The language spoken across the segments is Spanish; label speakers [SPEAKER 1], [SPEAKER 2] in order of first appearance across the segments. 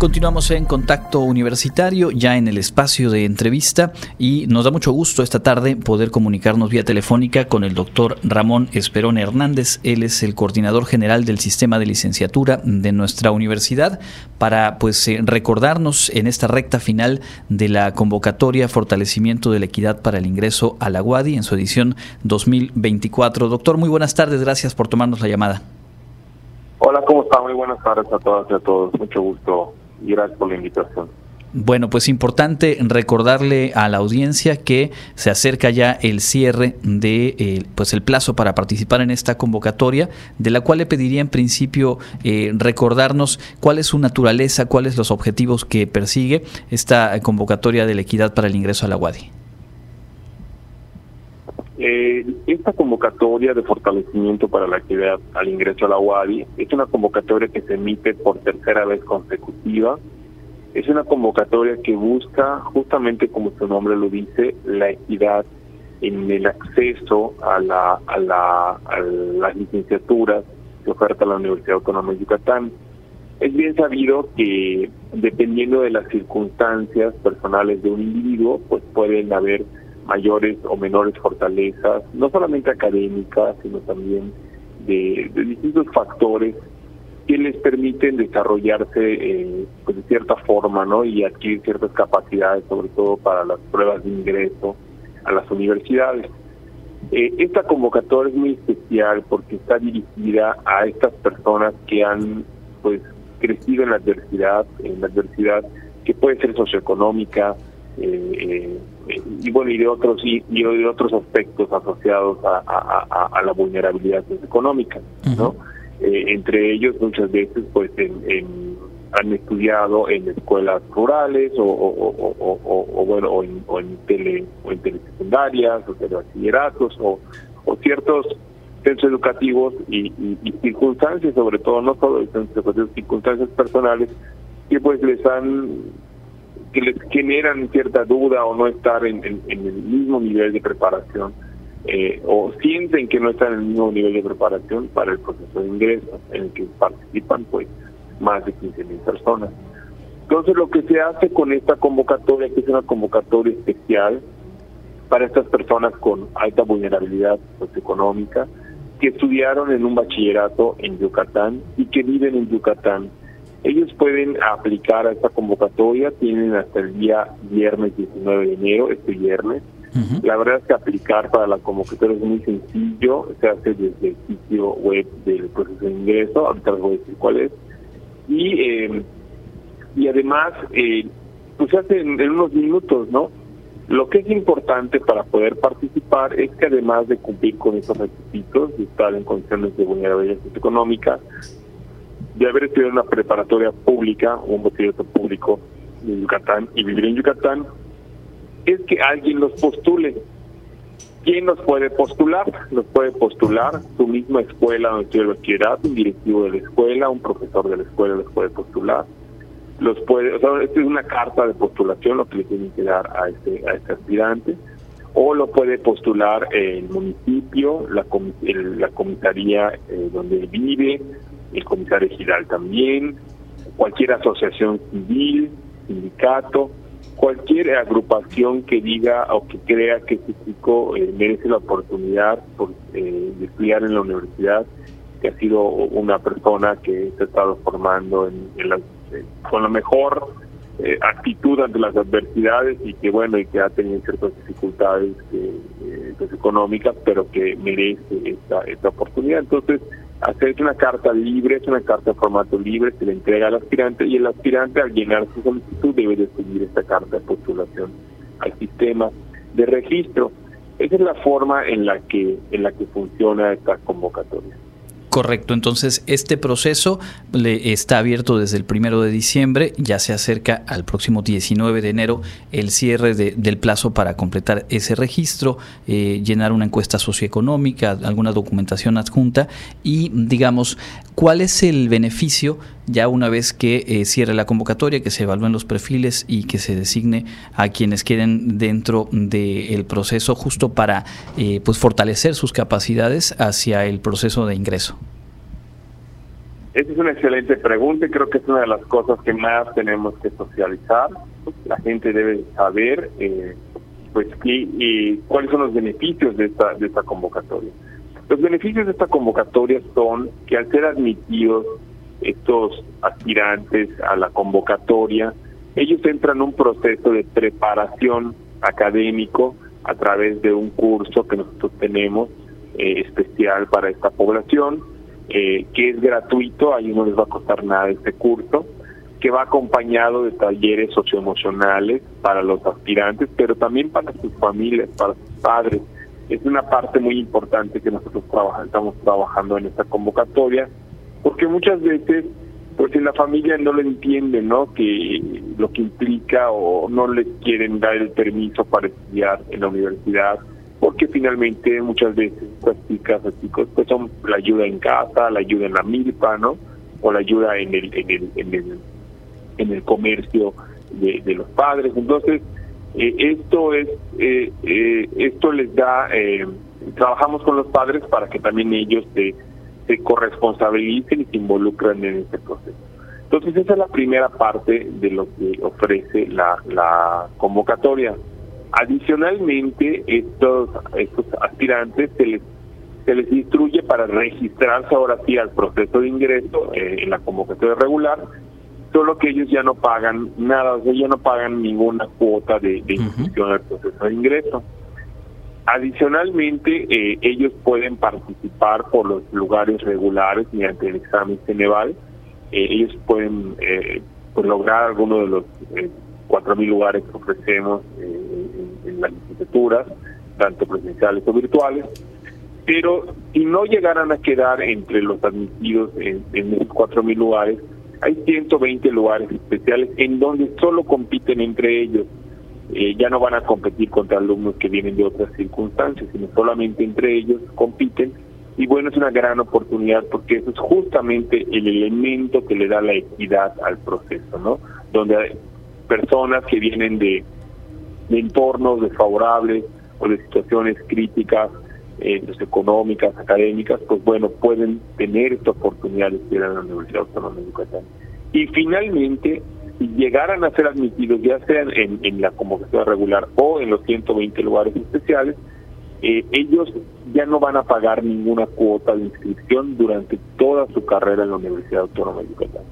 [SPEAKER 1] Continuamos en contacto universitario, ya en el espacio de entrevista, y nos da mucho gusto esta tarde poder comunicarnos vía telefónica con el doctor Ramón Esperón Hernández. Él es el coordinador general del sistema de licenciatura de nuestra universidad, para pues eh, recordarnos en esta recta final de la convocatoria Fortalecimiento de la Equidad para el Ingreso a la UADI en su edición 2024. Doctor, muy buenas tardes, gracias por tomarnos la llamada.
[SPEAKER 2] Hola, ¿cómo está? Muy buenas tardes a todas y a todos. Mucho gusto gracias por la invitación.
[SPEAKER 1] Bueno, pues importante recordarle a la audiencia que se acerca ya el cierre de eh, pues el plazo para participar en esta convocatoria, de la cual le pediría en principio eh, recordarnos cuál es su naturaleza, cuáles los objetivos que persigue esta convocatoria de la equidad para el ingreso a la UADI.
[SPEAKER 2] Eh, esta convocatoria de fortalecimiento para la equidad al ingreso a la UADI es una convocatoria que se emite por tercera vez consecutiva. Es una convocatoria que busca, justamente como su nombre lo dice, la equidad en el acceso a, la, a, la, a las licenciaturas que oferta la Universidad Autónoma de Yucatán. Es bien sabido que dependiendo de las circunstancias personales de un individuo, pues pueden haber mayores o menores fortalezas, no solamente académicas, sino también de, distintos factores que les permiten desarrollarse eh, pues de cierta forma ¿no? y adquirir ciertas capacidades, sobre todo para las pruebas de ingreso a las universidades. Eh, esta convocatoria es muy especial porque está dirigida a estas personas que han pues crecido en la adversidad, en la adversidad que puede ser socioeconómica, eh, eh, y bueno y de otros y, de otros aspectos asociados a, la vulnerabilidad económica no eh, entre ellos muchas veces pues han estudiado en escuelas rurales o, o, bueno o en, o en tele o en telesecundarias o bachilleratos o, ciertos centros educativos y, circunstancias sobre todo no solo circunstancias personales que pues les han que les generan cierta duda o no estar en, el mismo nivel de preparación eh, o sienten que no están en el mismo nivel de preparación para el proceso de ingreso en el que participan pues más de 15 mil personas. Entonces lo que se hace con esta convocatoria, que es una convocatoria especial para estas personas con alta vulnerabilidad socioeconómica, que estudiaron en un bachillerato en Yucatán y que viven en Yucatán ellos pueden aplicar a esta convocatoria, tienen hasta el día viernes 19 de enero, este viernes. La verdad es que aplicar para la convocatoria es muy sencillo, se hace desde el sitio web del proceso de ingreso, ahorita les voy a decir cuál es. Y, eh, y además, eh, pues se hace en, unos minutos, ¿no? Lo que es importante para poder participar es que además de cumplir con esos requisitos, de estar en condiciones de vulnerabilidad económica, de haber estudiado una preparatoria pública un bachillerato público en Yucatán y vivir en Yucatán, es que alguien los postule. ¿Quién nos puede postular? Nos puede postular su misma escuela donde estudia el bachillerato, un directivo de la escuela, un profesor de la escuela los puede postular. Los puede, o sea, esta es una carta de postulación lo que le tienen que dar a este, a este aspirante. O lo puede postular el municipio, la, la comisaría eh, donde vive, el comisario Giral también, cualquier asociación civil, sindicato, cualquier agrupación que diga o que crea que este chico eh, merece la oportunidad por, eh, de estudiar en la universidad, que ha sido una persona que se ha estado formando en, la, con la mejor eh, actitud ante las adversidades y que bueno y que ha tenido ciertas dificultades pues, económicas, pero que merece esta, esta oportunidad. Entonces, hacer una carta libre, es una carta de formato libre, se le entrega al aspirante y el aspirante al llenar su solicitud debe de esta carta de postulación al sistema de registro. Esa es la forma en la que en la que funciona esta convocatoria.
[SPEAKER 1] Correcto, entonces este proceso le está abierto desde el primero de diciembre, ya se acerca al próximo 19 de enero el cierre del plazo para completar ese registro, eh, llenar una encuesta socioeconómica, alguna documentación adjunta y digamos, ¿cuál es el beneficio ya una vez que eh, cierre la convocatoria, que se evalúen los perfiles y que se designe a quienes queden dentro del proceso justo para eh, pues fortalecer sus capacidades hacia el proceso de ingreso?
[SPEAKER 2] Esa es una excelente pregunta y creo que es una de las cosas que más tenemos que socializar. La gente debe saber eh, pues y cuáles son los beneficios de esta, de esta convocatoria. Los beneficios de esta convocatoria son que al ser admitidos estos aspirantes a la convocatoria, ellos entran en un proceso de preparación académico a través de un curso que nosotros tenemos eh, especial para esta población, eh, que es gratuito, ahí no les va a costar nada este curso, que va acompañado de talleres socioemocionales para los aspirantes, pero también para sus familias, para sus padres. Es una parte muy importante que nosotros estamos trabajando en esta convocatoria, porque muchas veces, pues en la familia no lo entienden, ¿no? Que lo que implica o no les quieren dar el permiso para estudiar en la universidad, porque finalmente muchas veces estas chicas chicos pues son la ayuda en casa, la ayuda en la milpa, ¿no? O la ayuda en el, en el, en el en el comercio de, los padres. Entonces, eh, esto es eh, eh, esto les da, trabajamos con los padres para que también ellos se, se corresponsabilicen y se involucren en este proceso. Entonces, esa es la primera parte de lo que ofrece la, la convocatoria. Adicionalmente, estos, estos aspirantes se les, se les instruye para registrarse ahora sí al proceso de ingreso en la convocatoria regular solo que ellos ya no pagan nada, o sea, ya no pagan ninguna cuota de, inscripción al proceso de ingreso. Adicionalmente, eh, ellos pueden participar por los lugares regulares mediante el examen Ceneval. Eh, ellos pueden eh, pues, lograr alguno de los eh, 4.000 lugares que ofrecemos en, las licenciaturas, tanto presenciales o virtuales. Pero si no llegaran a quedar entre los admitidos en, en esos 4.000 lugares, hay 120 lugares especiales en donde solo compiten entre ellos. Eh, ya no van a competir contra alumnos que vienen de otras circunstancias, sino solamente entre ellos compiten. Y bueno, es una gran oportunidad porque eso es justamente el elemento que le da la equidad al proceso, ¿no? Donde hay personas que vienen de, de entornos desfavorables o de situaciones críticas eh, económicas, académicas, pues bueno, pueden tener esta oportunidad de estudiar en la Universidad Autónoma de Yucatán. Y finalmente, si llegaran a ser admitidos, ya sean en, la convocatoria regular o en los 120 lugares especiales, eh, ellos ya no van a pagar ninguna cuota de inscripción durante toda su carrera en la Universidad Autónoma de Yucatán.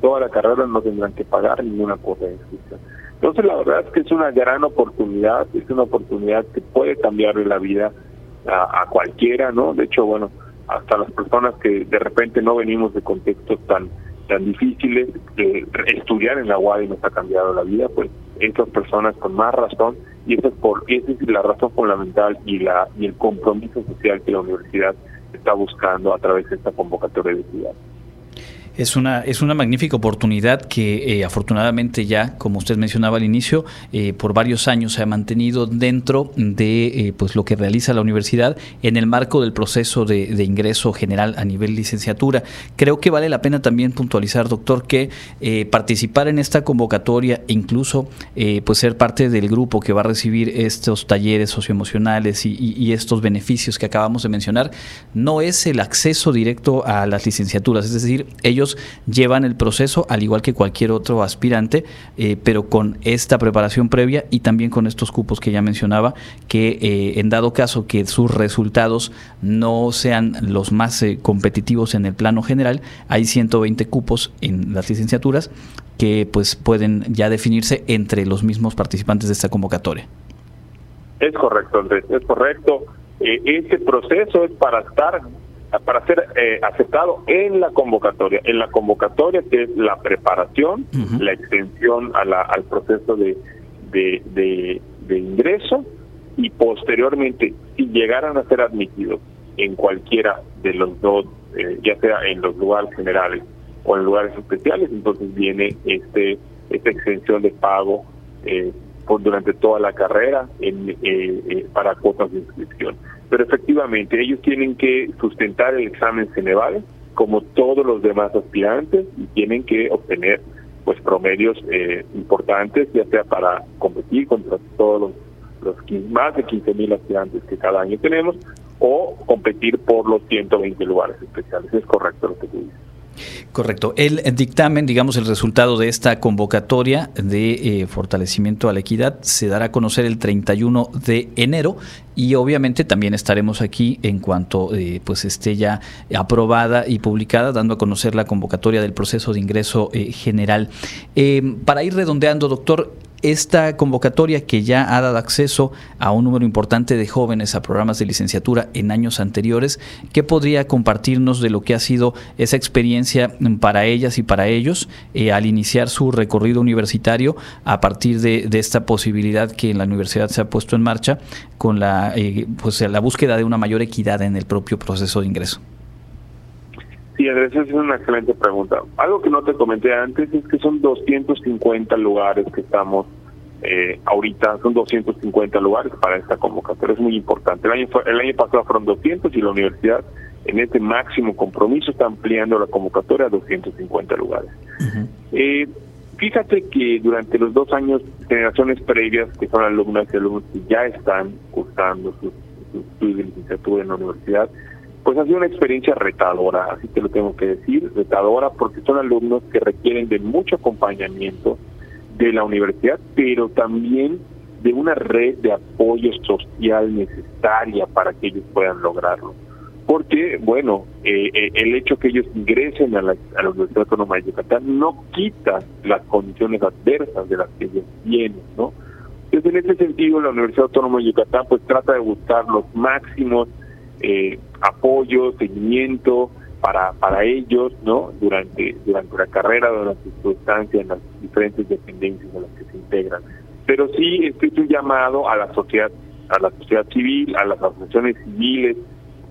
[SPEAKER 2] Toda la carrera no tendrán que pagar ninguna cuota de inscripción. Entonces la verdad es que es una gran oportunidad, es una oportunidad que puede cambiarle la vida a, cualquiera, ¿no? De hecho, bueno, hasta las personas que de repente no venimos de contextos tan tan difíciles, estudiar en la UAD nos ha cambiado la vida, pues estas personas con más razón, y esa es, por, esa es la razón fundamental y, la, y el compromiso social que la universidad está buscando a través de esta convocatoria de ciudad.
[SPEAKER 1] Es una, es una magnífica oportunidad que eh, afortunadamente ya, como usted mencionaba al inicio, eh, por varios años se ha mantenido dentro de eh, pues lo que realiza la universidad en el marco del proceso de, ingreso general a nivel licenciatura. Creo que vale la pena también puntualizar, doctor, que participar en esta convocatoria e incluso pues ser parte del grupo que va a recibir estos talleres socioemocionales y, estos beneficios que acabamos de mencionar no es el acceso directo a las licenciaturas, es decir, llevan el proceso al igual que cualquier otro aspirante, eh, pero con esta preparación previa y también con estos cupos que ya mencionaba, que eh, en dado caso que sus resultados no sean los más eh, competitivos en el plano general, hay 120 cupos en las licenciaturas que pues pueden ya definirse entre los mismos participantes de esta convocatoria.
[SPEAKER 2] Es correcto, Andrés, es correcto. este proceso es para estar para ser eh, aceptado en la convocatoria. En la convocatoria que es la preparación, la extensión a la, al proceso de, de, ingreso y posteriormente, si llegaran a ser admitidos en cualquiera de los dos, eh, ya sea en los lugares generales o en lugares especiales, entonces viene este esta extensión de pago eh, por, durante toda la carrera en, para cuotas de inscripción pero efectivamente ellos tienen que sustentar el examen Ceneval como todos los demás aspirantes y tienen que obtener pues promedios eh, importantes, ya sea para competir contra todos los, los más de 15 mil aspirantes que cada año tenemos, o competir por los 120 lugares especiales. Es correcto lo que tú dices.
[SPEAKER 1] Correcto. El dictamen, digamos, el resultado de esta convocatoria de eh, fortalecimiento a la equidad se dará a conocer el 31 de enero y obviamente también estaremos aquí en cuanto eh, pues esté ya aprobada y publicada, dando a conocer la convocatoria del proceso de ingreso eh, general. para ir redondeando, doctor, esta convocatoria que ya ha dado acceso a un número importante de jóvenes a programas de licenciatura en años anteriores, ¿qué podría compartirnos de lo que ha sido esa experiencia para ellas y para ellos eh, al iniciar su recorrido universitario a partir de, esta posibilidad que en la universidad se ha puesto en marcha con la, eh, pues, la búsqueda de una mayor equidad en el propio proceso de ingreso?
[SPEAKER 2] Sí, esa es una excelente pregunta. Algo que no te comenté antes es que son 250 lugares que estamos eh, ahorita, son 250 lugares para esta convocatoria. Es muy importante. El año, el año pasado fueron 200 y la universidad en este máximo compromiso está ampliando la convocatoria a 250 lugares. eh, fíjate que durante los dos años, generaciones previas, que son alumnas y alumnos que ya están cursando sus estudios de licenciatura en la universidad, pues ha sido una experiencia retadora, así te lo tengo que decir, retadora porque son alumnos que requieren de mucho acompañamiento de la universidad, pero también de una red de apoyo social necesaria para que ellos puedan lograrlo. Porque, bueno, eh, eh, el hecho que ellos ingresen a la, a la Universidad Autónoma de Yucatán no quita las condiciones adversas de las que ellos tienen, ¿no? Entonces, en ese sentido, la Universidad Autónoma de Yucatán pues trata de buscar los máximos eh, apoyo, seguimiento para, para ellos, ¿no? Durante, durante la carrera, durante su estancia en las diferentes dependencias en las que se integran. Pero sí este es un llamado a la sociedad, a la sociedad civil, a las asociaciones civiles,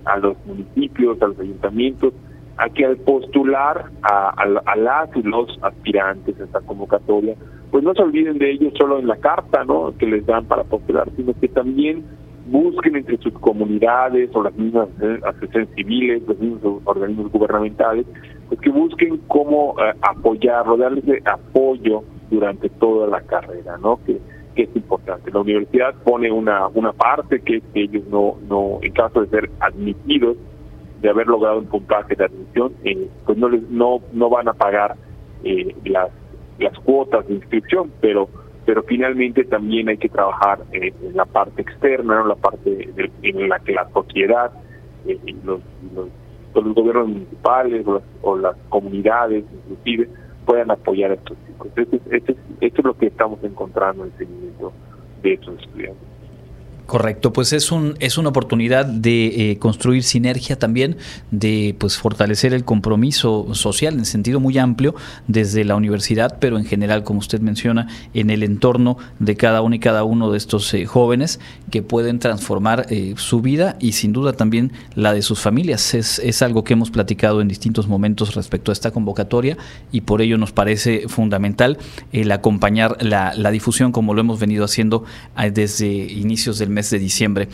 [SPEAKER 2] a los municipios, a los ayuntamientos, a que al postular a, a, las y los aspirantes a esta convocatoria, pues no se olviden de ellos solo en la carta, ¿no? Que les dan para postular, sino que también busquen entre sus comunidades o las mismas asociaciones civiles, los mismos organismos gubernamentales, pues que busquen cómo eh, apoyarlo, darles apoyo durante toda la carrera, ¿no? Que, que es importante. La universidad pone una una parte que es que ellos no no en caso de ser admitidos de haber logrado un puntaje de admisión, eh, pues no les no no van a pagar eh, las las cuotas de inscripción, pero pero finalmente también hay que trabajar en la parte externa, la parte en la que la sociedad, eh, los, los, gobiernos municipales o las, comunidades inclusive puedan apoyar a estos chicos. Esto es, esto es lo que estamos encontrando en el seguimiento de estos estudiantes.
[SPEAKER 1] Correcto, pues es un es una oportunidad de eh, construir sinergia también, de pues fortalecer el compromiso social en sentido muy amplio desde la universidad, pero en general, como usted menciona, en el entorno de cada uno y cada uno de estos eh, jóvenes que pueden transformar eh, su vida y sin duda también la de sus familias. Es, es algo que hemos platicado en distintos momentos respecto a esta convocatoria y por ello nos parece fundamental el acompañar la, la difusión como lo hemos venido haciendo desde inicios del mes de diciembre.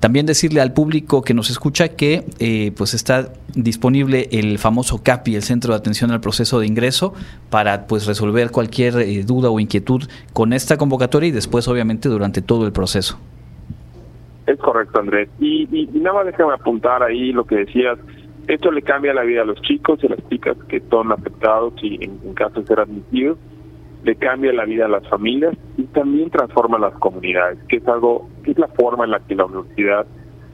[SPEAKER 1] También decirle al público que nos escucha que eh, pues está disponible el famoso CAPI, el Centro de Atención al Proceso de Ingreso, para pues resolver cualquier eh, duda o inquietud con esta convocatoria y después obviamente durante todo el proceso.
[SPEAKER 2] Es correcto, Andrés. Y, nada más déjame apuntar ahí lo que decías. Esto le cambia la vida a los chicos y las chicas que son afectados y en caso de ser admitidos le cambia la vida a las familias y también transforma las comunidades, que es algo, que es la forma en la que la universidad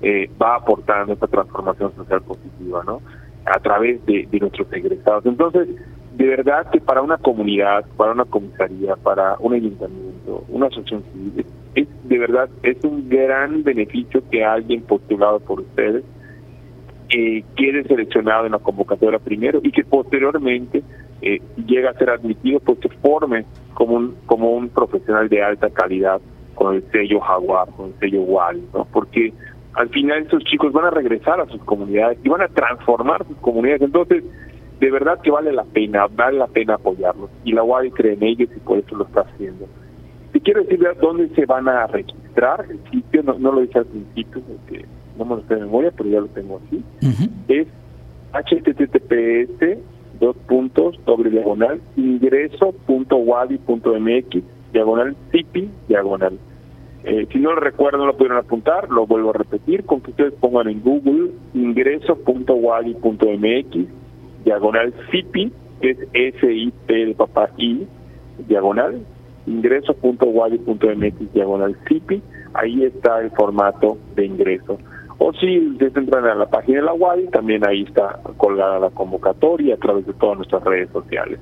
[SPEAKER 2] eh, va aportando esta transformación social positiva, ¿no? A través de, nuestros egresados. Entonces, de verdad que para una comunidad, para una comisaría, para un ayuntamiento, una asociación civil, es de verdad es un gran beneficio que alguien postulado por ustedes eh, quede seleccionado en la convocatoria primero y que posteriormente eh, llega a ser admitido, pues se forme como un, como un profesional de alta calidad con el sello Jaguar, con el sello Wally, ¿no? Porque al final estos chicos van a regresar a sus comunidades y van a transformar sus comunidades. Entonces, de verdad que vale la pena, vale la pena apoyarlos. Y la Wally cree en ellos y por eso lo está haciendo. Si quiero decir dónde se van a registrar, el sitio, no, no lo dije al principio, porque no me lo sé de memoria, pero ya lo tengo aquí, es https dos puntos, doble diagonal, ingreso.wadi.mx, diagonal CIPI, diagonal. Eh, si no lo recuerdo, no lo pudieron apuntar, lo vuelvo a repetir, con que ustedes pongan en Google ingreso.wadi.mx, diagonal CIPI, que es S-I-P de papá I, diagonal, ingreso.wadi.mx, diagonal CIPI, ahí está el formato de ingreso. O si ustedes entran a la página de la WADI, también ahí está colgada la convocatoria a través de todas nuestras redes sociales.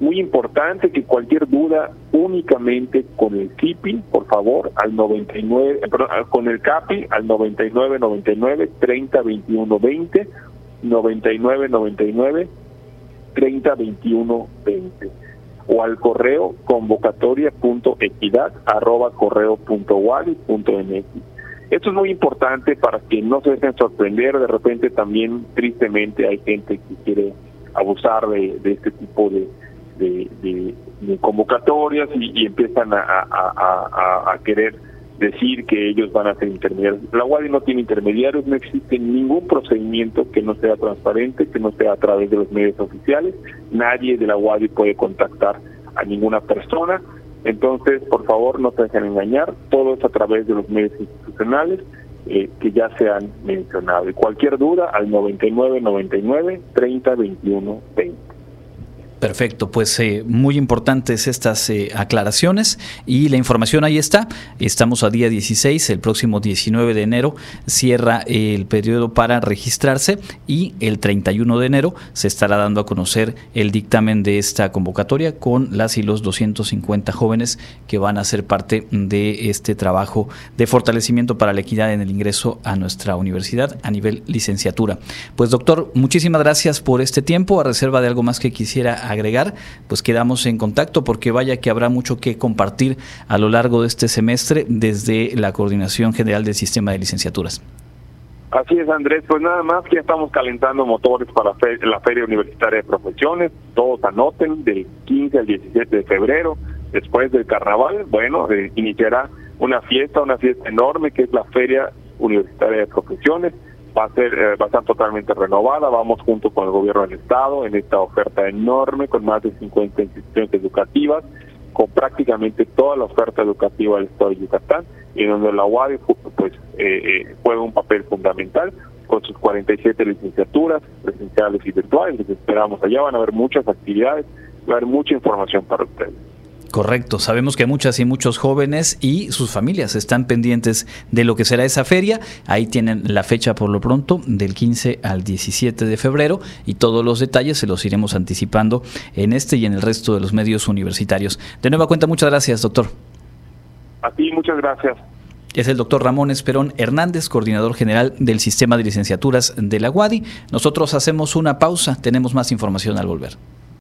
[SPEAKER 2] Muy importante que cualquier duda únicamente con el CIPI, por favor, al 99, perdón, con el CAPI al 99 99 30 21 20, 99 99 30 21 20 o al correo convocatoria.equidad arroba correo punto Esto es muy importante para que no se dejen sorprender. De repente también, tristemente, hay gente que quiere abusar de este tipo de, convocatorias y, empiezan a, querer decir que ellos van a ser intermediarios. La UADI no tiene intermediarios, no existe ningún procedimiento que no sea transparente, que no sea a través de los medios oficiales. Nadie de la UADI puede contactar a ninguna persona. Entonces, por favor, no se dejen engañar. Todo es a través de los medios institucionales eh, que ya se han mencionado. Y cualquier duda al 99 99 30 21 20.
[SPEAKER 1] Perfecto, pues eh, muy importantes estas eh, aclaraciones y la información ahí está. Estamos a día 16, el próximo 19 de enero cierra el periodo para registrarse y el 31 de enero se estará dando a conocer el dictamen de esta convocatoria con las y los 250 jóvenes que van a ser parte de este trabajo de fortalecimiento para la equidad en el ingreso a nuestra universidad a nivel licenciatura. Pues doctor, muchísimas gracias por este tiempo, a reserva de algo más que quisiera agregar, pues quedamos en contacto porque vaya que habrá mucho que compartir a lo largo de este semestre desde la Coordinación General del Sistema de Licenciaturas.
[SPEAKER 2] Así es, Andrés. Pues nada más que estamos calentando motores para la Feria Universitaria de Profesiones. Todos anoten del 15 al 17 de febrero, después del carnaval. Bueno, eh, iniciará una fiesta, una fiesta enorme que es la Feria Universitaria de Profesiones va a ser eh, va a estar totalmente renovada. Vamos junto con el gobierno del estado en esta oferta enorme con más de 50 instituciones educativas, con prácticamente toda la oferta educativa del estado de Yucatán y donde la UAD pues eh, eh, juega un papel fundamental con sus 47 licenciaturas presenciales y virtuales. esperamos allá van a haber muchas actividades, va a haber mucha información para ustedes.
[SPEAKER 1] Correcto, sabemos que muchas y muchos jóvenes y sus familias están pendientes de lo que será esa feria. Ahí tienen la fecha por lo pronto del 15 al 17 de febrero y todos los detalles se los iremos anticipando en este y en el resto de los medios universitarios. De nueva cuenta, muchas gracias, doctor.
[SPEAKER 2] A ti, muchas gracias.
[SPEAKER 1] Es el doctor Ramón Esperón Hernández, coordinador general del Sistema de Licenciaturas de la UADI. Nosotros hacemos una pausa, tenemos más información al volver.